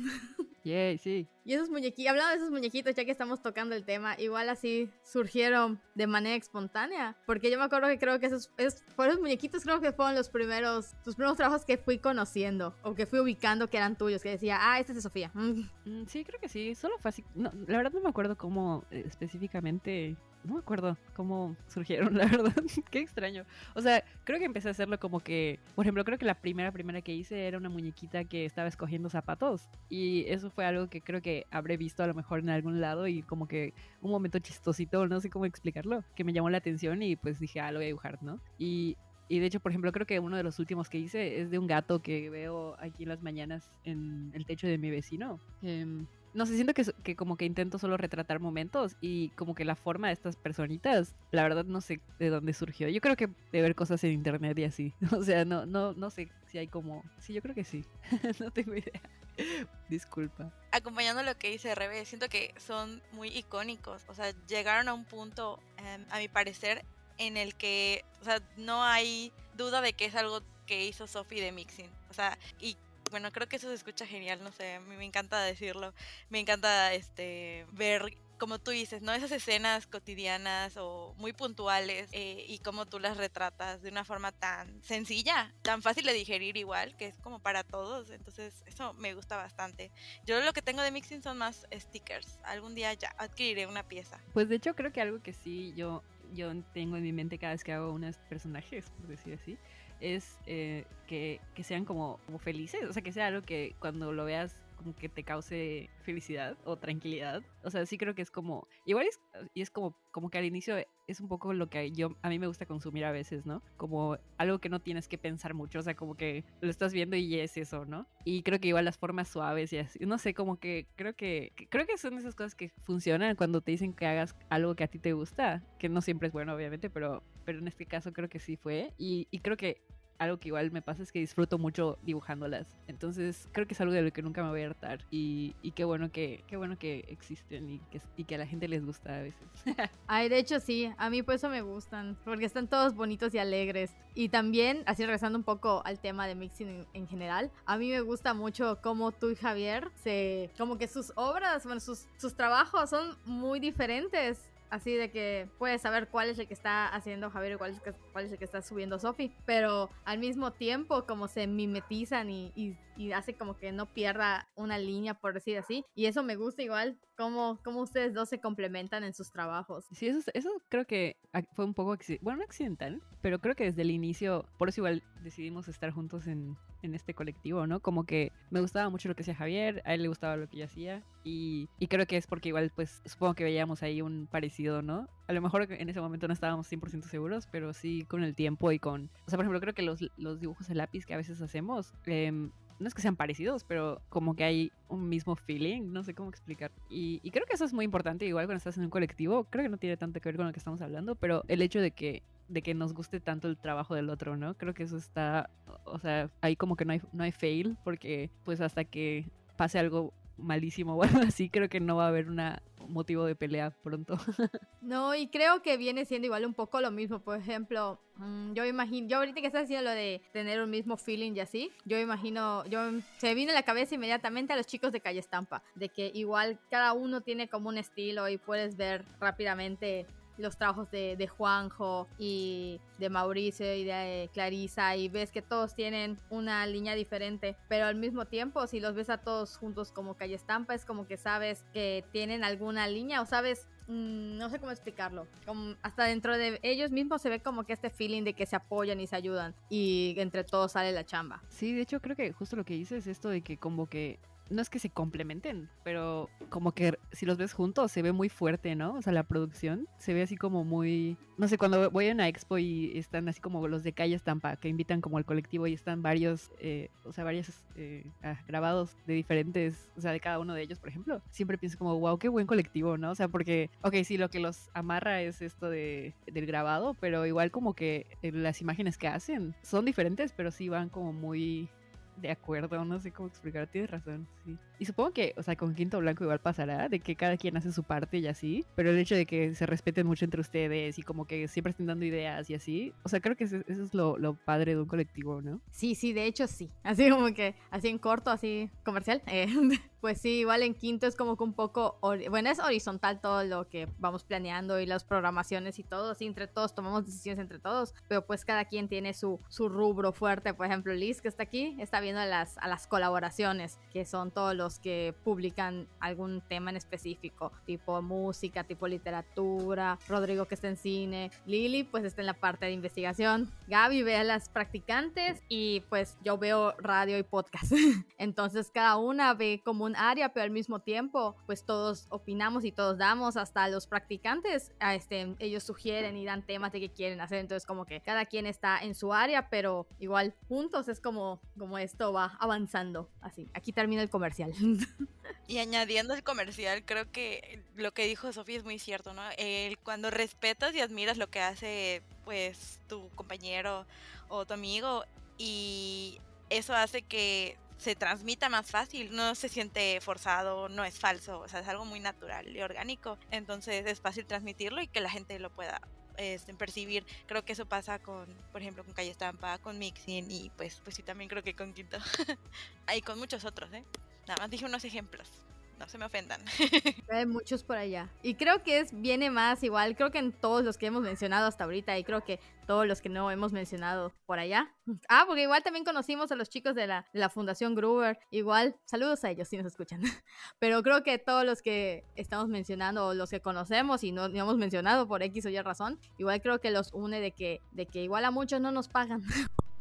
Yay, sí. Y esos muñequitos, hablando de esos muñequitos, ya que estamos tocando el tema, igual así surgieron de manera espontánea. Porque yo me acuerdo que creo que esos, esos, esos muñequitos creo que fueron los primeros, tus primeros trabajos que fui conociendo o que fui ubicando que eran tuyos, que decía, ah, este es de Sofía. Mm, Sí, creo que sí. Solo fue así. No, la verdad no me acuerdo cómo eh, específicamente. No me acuerdo cómo surgieron, la verdad. Qué extraño. O sea, creo que empecé a hacerlo como que. Por ejemplo, creo que la primera, primera que hice era una muñequita que estaba escogiendo zapatos. Y eso fue algo que creo que habré visto a lo mejor en algún lado y como que un momento chistosito, no sé cómo explicarlo, que me llamó la atención y pues dije, ah, lo voy a dibujar, ¿no? Y y de hecho, por ejemplo, creo que uno de los últimos que hice es de un gato que veo aquí en las mañanas en el techo de mi vecino. Em, no sé, siento que, que como que intento solo retratar momentos y como que la forma de estas personitas, la verdad no sé de dónde surgió. Yo creo que de ver cosas en internet y así. O sea, no, no, no sé si hay como... Sí, yo creo que sí. no tengo idea. Disculpa. acompañando lo que dice Rebe, siento que son muy icónicos. O sea, llegaron a un punto, em, a mi parecer, en el que, o sea, no hay duda de que es algo que hizo Sophie de Mixing. O sea, y bueno, creo que eso se escucha genial, no sé, me encanta decirlo. Me encanta este ver como tú dices, ¿no? Esas escenas cotidianas o muy puntuales eh, y cómo tú las retratas de una forma tan sencilla, tan fácil de digerir igual, que es como para todos. Entonces, eso me gusta bastante. Yo lo que tengo de mixing son más stickers. Algún día ya adquiriré una pieza. Pues de hecho creo que algo que sí yo, yo tengo en mi mente cada vez que hago unos personajes, por decir así, es eh, que, que sean como, como felices, o sea, que sea algo que cuando lo veas como que te cause felicidad o tranquilidad. O sea, sí creo que es como, igual es, y es como, como que al inicio es un poco lo que yo, a mí me gusta consumir a veces, ¿no? Como algo que no tienes que pensar mucho, o sea, como que lo estás viendo y es eso, ¿no? Y creo que igual las formas suaves y así, no sé, como que creo que, creo que son esas cosas que funcionan cuando te dicen que hagas algo que a ti te gusta, que no siempre es bueno, obviamente, pero, pero en este caso creo que sí fue. Y, y creo que algo que igual me pasa es que disfruto mucho dibujándolas. Entonces creo que es algo de lo que nunca me voy a hartar. Y, y qué bueno que, qué bueno que existen y que, y que a la gente les gusta a veces. Ay, de hecho sí, a mí por eso me gustan, porque están todos bonitos y alegres. Y también, así regresando un poco al tema de mixing en, en general, a mí me gusta mucho cómo tú y Javier se... como que sus obras, bueno, sus, sus trabajos son muy diferentes. Así de que puedes saber cuál es el que está haciendo Javier y cuál es, el que- cuál es el que está subiendo Sofi. Pero al mismo tiempo como se mimetizan y, y, y hace como que no pierda una línea, por decir así. Y eso me gusta igual, cómo, cómo ustedes dos se complementan en sus trabajos. Sí, eso, eso creo que fue un poco, bueno, no accidental, pero creo que desde el inicio, por eso igual decidimos estar juntos en, en este colectivo, ¿no? Como que me gustaba mucho lo que hacía Javier, a él le gustaba lo que yo hacía y, y creo que es porque igual pues supongo que veíamos ahí un parecido, ¿no? A lo mejor en ese momento no estábamos 100% seguros, pero sí con el tiempo y con... O sea, por ejemplo, creo que los, los dibujos de lápiz que a veces hacemos... Eh, no es que sean parecidos, pero como que hay un mismo feeling, no sé cómo explicar. Y, creo que eso es muy importante, igual cuando estás en un colectivo, creo que no tiene tanto que ver con lo que estamos hablando, pero el hecho de que de que nos guste tanto el trabajo del otro, ¿no? Creo que eso está, o sea, ahí como que no hay, no hay fail, porque pues hasta que pase algo malísimo o algo así, creo que no va a haber una motivo de pelea pronto. no, y creo que viene siendo igual un poco lo mismo. Por ejemplo, mmm, yo imagino, yo ahorita que estás haciendo lo de tener un mismo feeling y así, yo imagino, yo se vino a la cabeza inmediatamente a los chicos de Calle Estampa, de que igual cada uno tiene como un estilo y puedes ver rápidamente los trabajos de, de, Juanjo y de Mauricio y de Clarisa y ves que todos tienen una línea diferente, pero al mismo tiempo si los ves a todos juntos como calle estampa es como que sabes que tienen alguna línea o sabes mmm, no sé cómo explicarlo. Como hasta dentro de ellos mismos se ve como que este feeling de que se apoyan y se ayudan y entre todos sale la chamba. Sí, de hecho creo que justo lo que dices es esto de que como que no es que se complementen, pero como que si los ves juntos se ve muy fuerte, ¿no? O sea, la producción se ve así como muy, no sé, cuando voy a una expo y están así como los de calle estampa, que invitan como al colectivo y están varios, eh, o sea, varios eh, ah, grabados de diferentes, o sea, de cada uno de ellos, por ejemplo, siempre pienso como, wow, qué buen colectivo, ¿no? O sea, porque, ok, sí, lo que los amarra es esto de, del grabado, pero igual como que eh, las imágenes que hacen son diferentes, pero sí van como muy de acuerdo, no sé cómo explicar, tienes razón, sí. Y supongo que, o sea, con Quinto Blanco igual pasará, de que cada quien hace su parte y así, pero el hecho de que se respeten mucho entre ustedes y como que siempre estén dando ideas y así, o sea, creo que eso, es lo, lo, padre de un colectivo, ¿no? Sí, sí, de hecho sí, así como que, así en corto, así comercial, eh, pues sí, igual en Quinto es como que un poco, bueno, es horizontal todo lo que vamos planeando y las programaciones y todo, así entre todos tomamos decisiones entre todos, pero pues cada quien tiene su, su rubro fuerte, por ejemplo, Liz que está aquí, está viendo las, a las colaboraciones, que son todos los que publican algún tema en específico, tipo música, tipo literatura, Rodrigo que está en cine, Lili pues está en la parte de investigación, Gaby ve a las practicantes y pues yo veo radio y podcast. Entonces cada una ve como un área, pero al mismo tiempo pues todos opinamos y todos damos, hasta los practicantes, este, ellos sugieren y dan temas de qué quieren hacer, entonces como que cada quien está en su área, pero igual juntos es como, como esto va avanzando así. Aquí termina el comercial. Y añadiendo el comercial, creo que lo que dijo Sofía es muy cierto, ¿no? El, cuando respetas y admiras lo que hace, pues, tu compañero o tu amigo, y eso hace que se transmita más fácil, no se siente forzado, no es falso, o sea, es algo muy natural y orgánico, entonces es fácil transmitirlo y que la gente lo pueda este, percibir. Creo que eso pasa con, por ejemplo, con Calle Estampa, con Mixin y pues, pues sí, también creo que con Quinto. y con muchos otros, ¿eh? Nada más dije unos ejemplos. No se me ofendan. Hay muchos por allá. Y creo que es viene más igual. Creo que en todos los que hemos mencionado hasta ahorita. Y creo que todos los que no hemos mencionado por allá. Ah, porque igual también conocimos a los chicos de la, de la Fundación Gruber. Igual, saludos a ellos si nos escuchan. Pero creo que todos los que estamos mencionando, o los que conocemos y no, no hemos mencionado por X o Y razón, igual creo que los une de que, de que igual a muchos no nos pagan.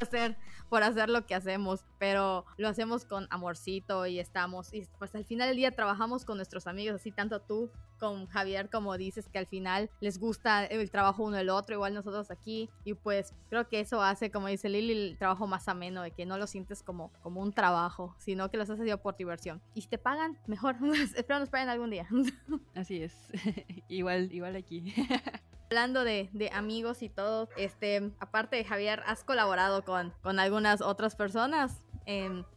Hacer por hacer lo que hacemos, pero lo hacemos con amorcito y estamos y pues al final del día trabajamos con nuestros amigos, así tanto tú con Javier como dices que al final les gusta el trabajo uno del otro, igual nosotros aquí y pues creo que eso hace como dice Lili el trabajo más ameno, de que no lo sientes como como un trabajo, sino que los has hecho por diversión. Y si te pagan, mejor. Espero nos paguen algún día. Así es. igual igual aquí. Hablando de, de, amigos y todo, este, aparte de Javier, ¿has colaborado con, con algunas otras personas?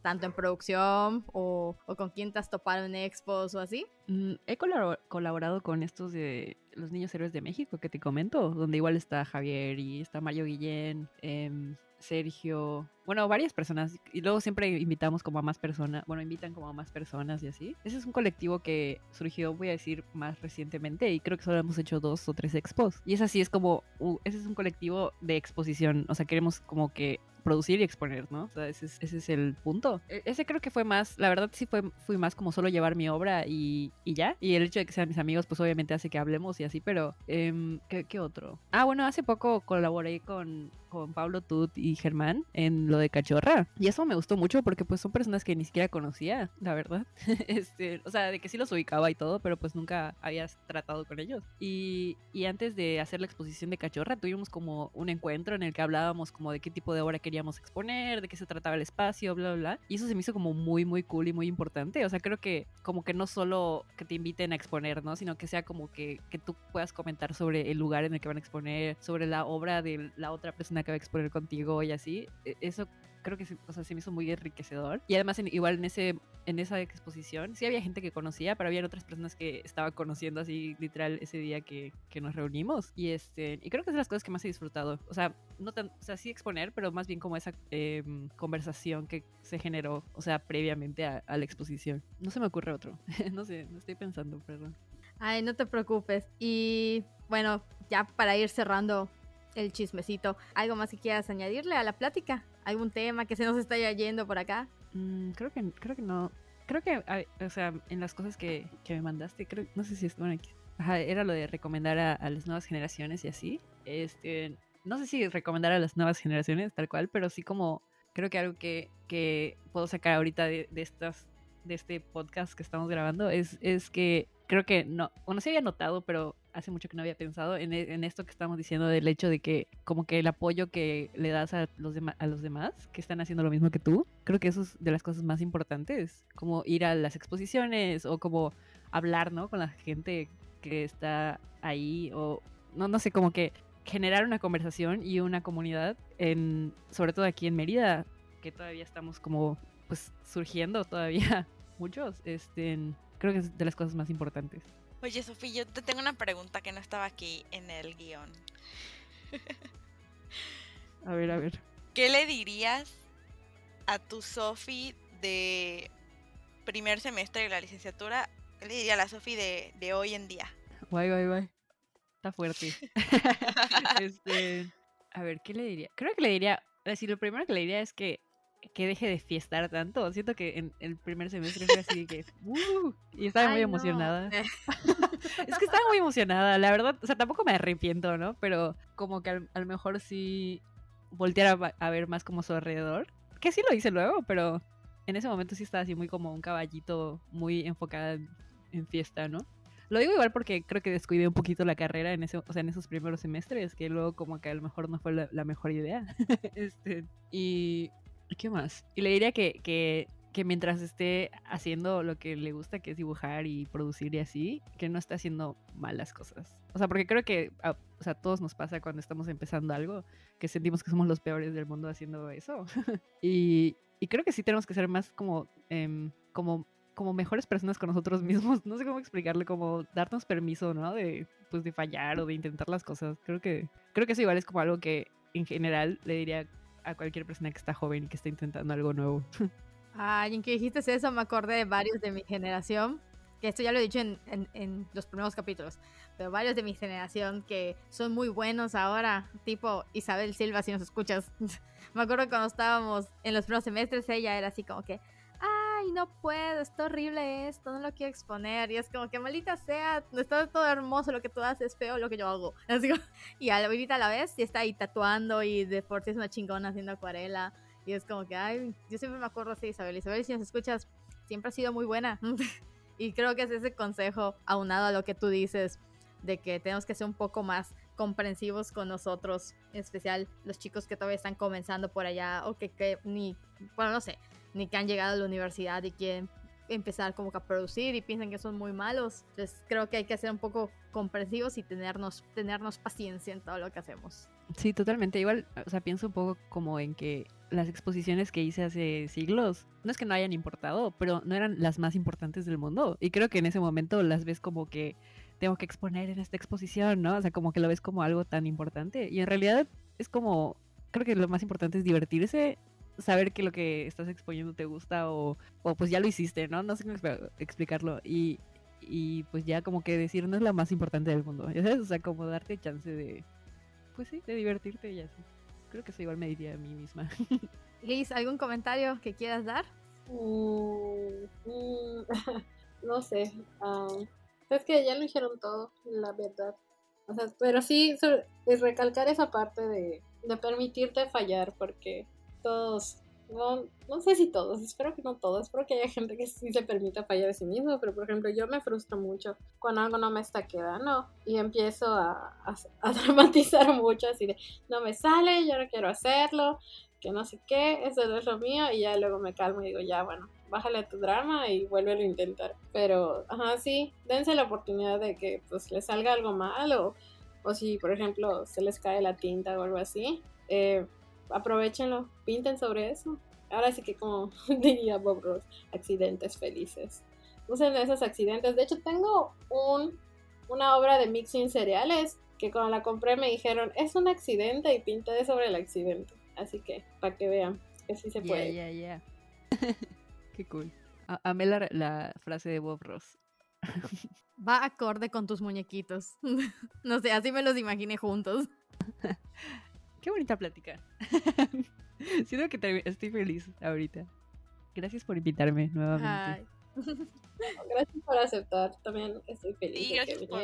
Tanto en producción o, o, con quién te has topado en expos o así? Mm, he colaborado con estos de los Niños Héroes de México que te comento, donde igual está Javier y está Mario Guillén, eh, Sergio, bueno, varias personas. Y luego siempre invitamos como a más personas, bueno, invitan como a más personas y así. Ese es un colectivo que surgió, voy a decir, más recientemente y creo que solo hemos hecho dos o tres expos. Y es así, es como, uh, ese es un colectivo de exposición, o sea, queremos como que producir y exponer, ¿no? O sea, ese es, ese es el punto. E ese creo que fue más, la verdad sí fue, fui más como solo llevar mi obra y, y, ya. Y el hecho de que sean mis amigos, pues obviamente hace que hablemos y así, pero eh, ¿qué, ¿qué, otro? Ah, bueno, hace poco colaboré con con Pablo Tut y Germán en lo de Cachorra. Y eso me gustó mucho porque pues son personas que ni siquiera conocía, la verdad. este, o sea, de que sí los ubicaba y todo, pero pues nunca habías tratado con ellos. Y, y antes de hacer la exposición de Cachorra tuvimos como un encuentro en el que hablábamos como de qué tipo de obra queríamos exponer, de qué se trataba el espacio, bla, bla, bla. Y eso se me hizo como muy, muy cool y muy importante. O sea, creo que como que no solo que te inviten a exponer, ¿no? Sino que sea como que, que tú puedas comentar sobre el lugar en el que van a exponer, sobre la obra de la otra persona que va a exponer contigo y así. E- Creo que o sea, se me hizo muy enriquecedor. Y además, igual en, ese, en esa exposición, sí había gente que conocía, pero había otras personas que estaba conociendo así literal ese día que, que nos reunimos. Y, este, y creo que es de las cosas que más he disfrutado. O sea, no tan, o sea, sí exponer, pero más bien como esa em, conversación que se generó, o sea, previamente a, a la exposición. No se me ocurre otro. no sé, no estoy pensando, perdón. Ay, no te preocupes. Y bueno, ya para ir cerrando el chismecito, ¿algo más que quieras añadirle a la plática? ¿Algún tema que se nos está yendo por acá? Mm, creo que creo que no. Creo que, o sea, en las cosas que, que me mandaste, creo, no sé si es, bueno, era lo de recomendar a, las nuevas generaciones y así. Este, no sé si recomendar a las nuevas generaciones tal cual, pero sí como creo que algo que, que puedo sacar ahorita de, de estas de este podcast que estamos grabando es, es que creo que no, bueno, sí había notado, pero hace mucho que no había pensado en, e- en esto que estamos diciendo del hecho de que como que el apoyo que le das a los, a los demás que están haciendo lo mismo que tú, creo que eso es de las cosas más importantes, como ir a las exposiciones o como hablar, ¿no? Con la gente que está ahí o no, no sé, como que generar una conversación y una comunidad en, sobre todo aquí en Mérida, que todavía estamos como pues surgiendo todavía muchos, este, creo que es de las cosas más importantes. Oye, Sofía, yo te tengo una pregunta que no estaba aquí en el guion. A ver, a ver. ¿Qué le dirías a tu Sofi de primer semestre de la licenciatura? ¿Qué le diría a la Sofi de, de hoy en día? Guay, guay, guay. Está fuerte. este, a ver, ¿qué le diría? Creo que le diría, así lo primero que le diría es que que deje de fiestar tanto. Siento que en el primer semestre fue así que "Uh", y estaba muy no. emocionada. Es que estaba muy emocionada, la verdad, o sea, tampoco me arrepiento, ¿no? Pero como que al- a lo mejor sí voltear a, ver más como su alrededor, que sí lo hice luego, pero en ese momento sí estaba así muy como un caballito muy enfocada en, en fiesta, ¿no? Lo digo igual porque creo que descuidé un poquito la carrera en ese, o sea, en esos primeros semestres, que luego como que a lo mejor no fue la, la mejor idea. este, ¿y ¿qué más? Y le diría que, que, que mientras esté haciendo lo que le gusta, que es dibujar y producir y así, que no esté haciendo malas cosas. O sea, porque creo que a, o sea, todos nos pasa cuando estamos empezando algo, que sentimos que somos los peores del mundo haciendo eso. y, y creo que sí tenemos que ser más como, em, como, como mejores personas con nosotros mismos. No sé cómo explicarle, como darnos permiso, ¿no? De, pues, de fallar o de intentar las cosas. Creo que, creo que eso igual es como algo que en general le diría a cualquier persona que está joven y que está intentando algo nuevo. Ay, en que dijiste eso me acordé de varios de mi generación, que esto ya lo he dicho en, en- en los primeros capítulos, pero varios de mi generación que son muy buenos ahora, tipo Isabel Silva, si nos escuchas. me acuerdo cuando estábamos en los primeros semestres, ella era así como que, ay, no puedo, está horrible esto, no lo quiero exponer, y es como que maldita sea, está todo hermoso lo que tú haces, feo lo que yo hago. Así como- y ahorita a la vez, sí está ahí tatuando y de por sí es una chingona haciendo acuarela. Y es como que, ay, yo siempre me acuerdo así, Isabel. Isabel, si nos escuchas, siempre ha sido muy buena. y creo que es ese consejo aunado a lo que tú dices, de que tenemos que ser un poco más comprensivos con nosotros, en especial los chicos que todavía están comenzando por allá o que, que ni, bueno, no sé, ni que han llegado a la universidad y quieren empezar como que a producir y piensan que son muy malos. Entonces creo que hay que ser un poco comprensivos y tenernos, tenernos paciencia en todo lo que hacemos. Sí, totalmente. Igual, o sea, pienso un poco como en que las exposiciones que hice hace siglos, no es que no hayan importado, pero no eran las más importantes del mundo. Y creo que en ese momento las ves como que tengo que exponer en esta exposición, ¿no? O sea, como que lo ves como algo tan importante. Y en realidad es como, creo que lo más importante es divertirse, saber que lo que estás exponiendo te gusta o, o pues ya lo hiciste, ¿no? No sé cómo expl- explicarlo. Y, y pues ya como que decir no es la más importante del mundo, ¿ya sabes? O sea, como darte chance de, pues sí, de divertirte y así. Creo que eso igual me diría a mí misma. Liz, ¿algún comentario que quieras dar? Mm, mm, no sé. es que ya lo dijeron todo, la verdad. O sea, pero sí, es recalcar esa parte de, de permitirte fallar, porque todos, no, no sé si todos, espero que no todos, espero que haya gente que sí se permita fallar a sí mismo, pero por ejemplo yo me frustro mucho cuando algo no me está quedando y empiezo a, a, dramatizar mucho, así de, no me sale, yo no quiero hacerlo, que no sé qué, eso no es lo mío, y ya luego me calmo y digo, ya, bueno, bájale tu drama y vuélvelo a intentar. Pero, ajá, sí, dense la oportunidad de que pues les salga algo mal o, o si, por ejemplo, se les cae la tinta o algo así, eh, aprovechenlo, pinten sobre eso. Ahora sí que como diría Bob Ross, accidentes felices. Usen esos accidentes. De hecho, tengo un, una obra de mixing cereales que cuando la compré me dijeron, es un accidente y pinté sobre el accidente. Así que, para que vean que sí se puede. Ya, ya, ya. Qué cool. A amé la, la, frase de Bob Ross. Va acorde con tus muñequitos. no sé, así me los imaginé juntos. Qué bonita plática. Siento que estoy feliz ahorita. Gracias por invitarme nuevamente. Gracias por aceptar. También estoy feliz. Sí, gracias, por,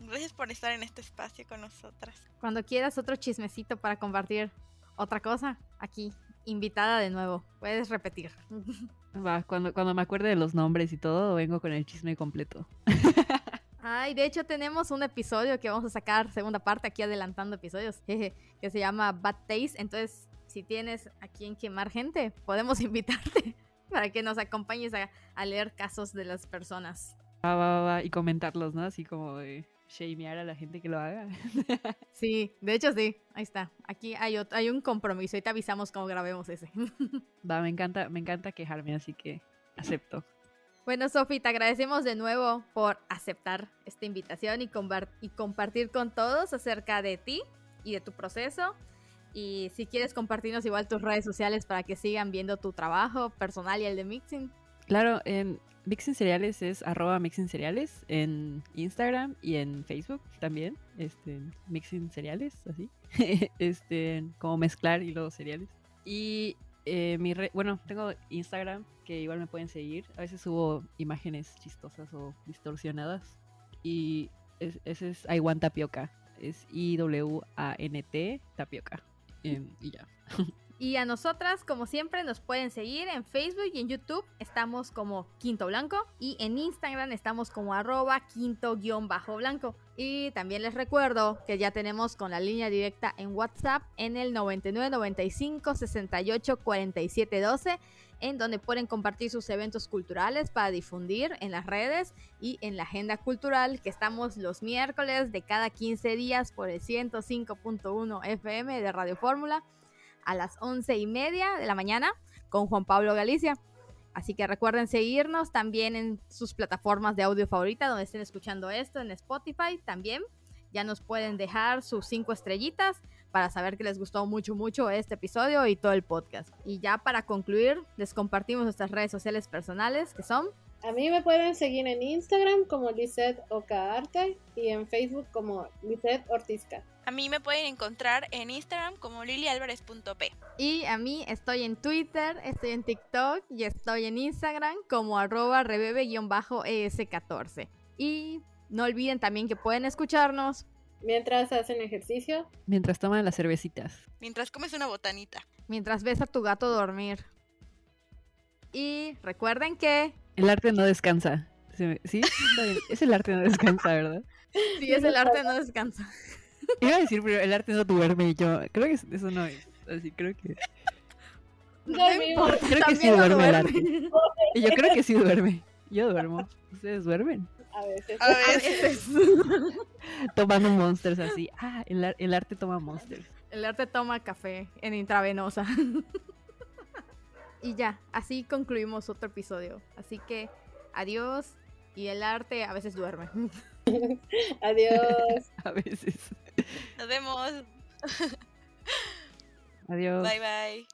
gracias por estar en este espacio con nosotras. Cuando quieras otro chismecito para compartir otra cosa, aquí, invitada de nuevo. Puedes repetir. Va, cuando, cuando me acuerde de los nombres y todo, vengo con el chisme completo. Ay, de hecho tenemos un episodio que vamos a sacar, segunda parte, aquí adelantando episodios, que se llama Bad Taste. Entonces, si tienes a quien quemar gente, podemos invitarte para que nos acompañes a, a leer casos de las personas. Va, va, va, y comentarlos, ¿no? Así como de shamear a la gente que lo haga. sí, de hecho sí, ahí está. Aquí hay, otro, hay un compromiso y te avisamos cómo grabemos ese. Va, me encanta, me encanta quejarme, así que acepto. Bueno, Sofi, te agradecemos de nuevo por aceptar esta invitación y, y compartir con todos acerca de ti y de tu proceso. Y si quieres compartirnos igual tus redes sociales para que sigan viendo tu trabajo personal y el de Mixing. Claro, en Mixing Cereales es arroba Mixing Cereales en Instagram y en Facebook también. Este, Mixing Cereales, así. este, como mezclar y luego cereales. Y eh, mi re bueno, tengo Instagram que igual me pueden seguir. A veces subo imágenes chistosas o distorsionadas. Y es, ese es Iwan Tapioca. Es I-W-A-N-T Tapioca. y ya. Y a nosotras, como siempre, nos pueden seguir en Facebook y en YouTube. Estamos como Quinto Blanco. Y en Instagram estamos como arroba quinto-blanco. Y también les recuerdo que ya tenemos con la línea directa en WhatsApp en el 9995 68 47 12 en donde pueden compartir sus eventos culturales para difundir en las redes y en la agenda cultural que estamos los miércoles de cada 15 días por el 105.1 FM de Radio Fórmula a las once y media de la mañana con Juan Pablo Galicia. Así que recuerden seguirnos también en sus plataformas de audio favorita donde estén escuchando esto, en Spotify también. Ya nos pueden dejar sus cinco estrellitas para saber que les gustó mucho, mucho este episodio y todo el podcast. Y ya para concluir, les compartimos nuestras redes sociales personales que son a mí me pueden seguir en Instagram como Lisette Ocaarte y en Facebook como Lisette Ortizca. A mí me pueden encontrar en Instagram como lilialvarez.p. Y a mí estoy en Twitter, estoy en TikTok y estoy en Instagram como arroba rebebe-es14. Y no olviden también que pueden escucharnos. Mientras hacen ejercicio. Mientras toman las cervecitas. Mientras comes una botanita. Mientras ves a tu gato dormir. Y recuerden que el arte no descansa. ¿Sí? Es el arte no descansa, ¿verdad? Sí, es el arte no descansa. Iba a decir, pero el arte no duerme y yo creo que eso no es. Así, creo que... No creo que sí duerme, el arte. Y yo creo que sí duerme. Yo duermo. ¿Ustedes duermen? A veces. A veces. Tomando monsters así. Ah, el, el arte toma monsters. El arte toma café en intravenosa. Y ya, así concluimos otro episodio. Así que adiós y el arte a veces duerme. adiós. a veces. Nos vemos. Adiós. Bye bye.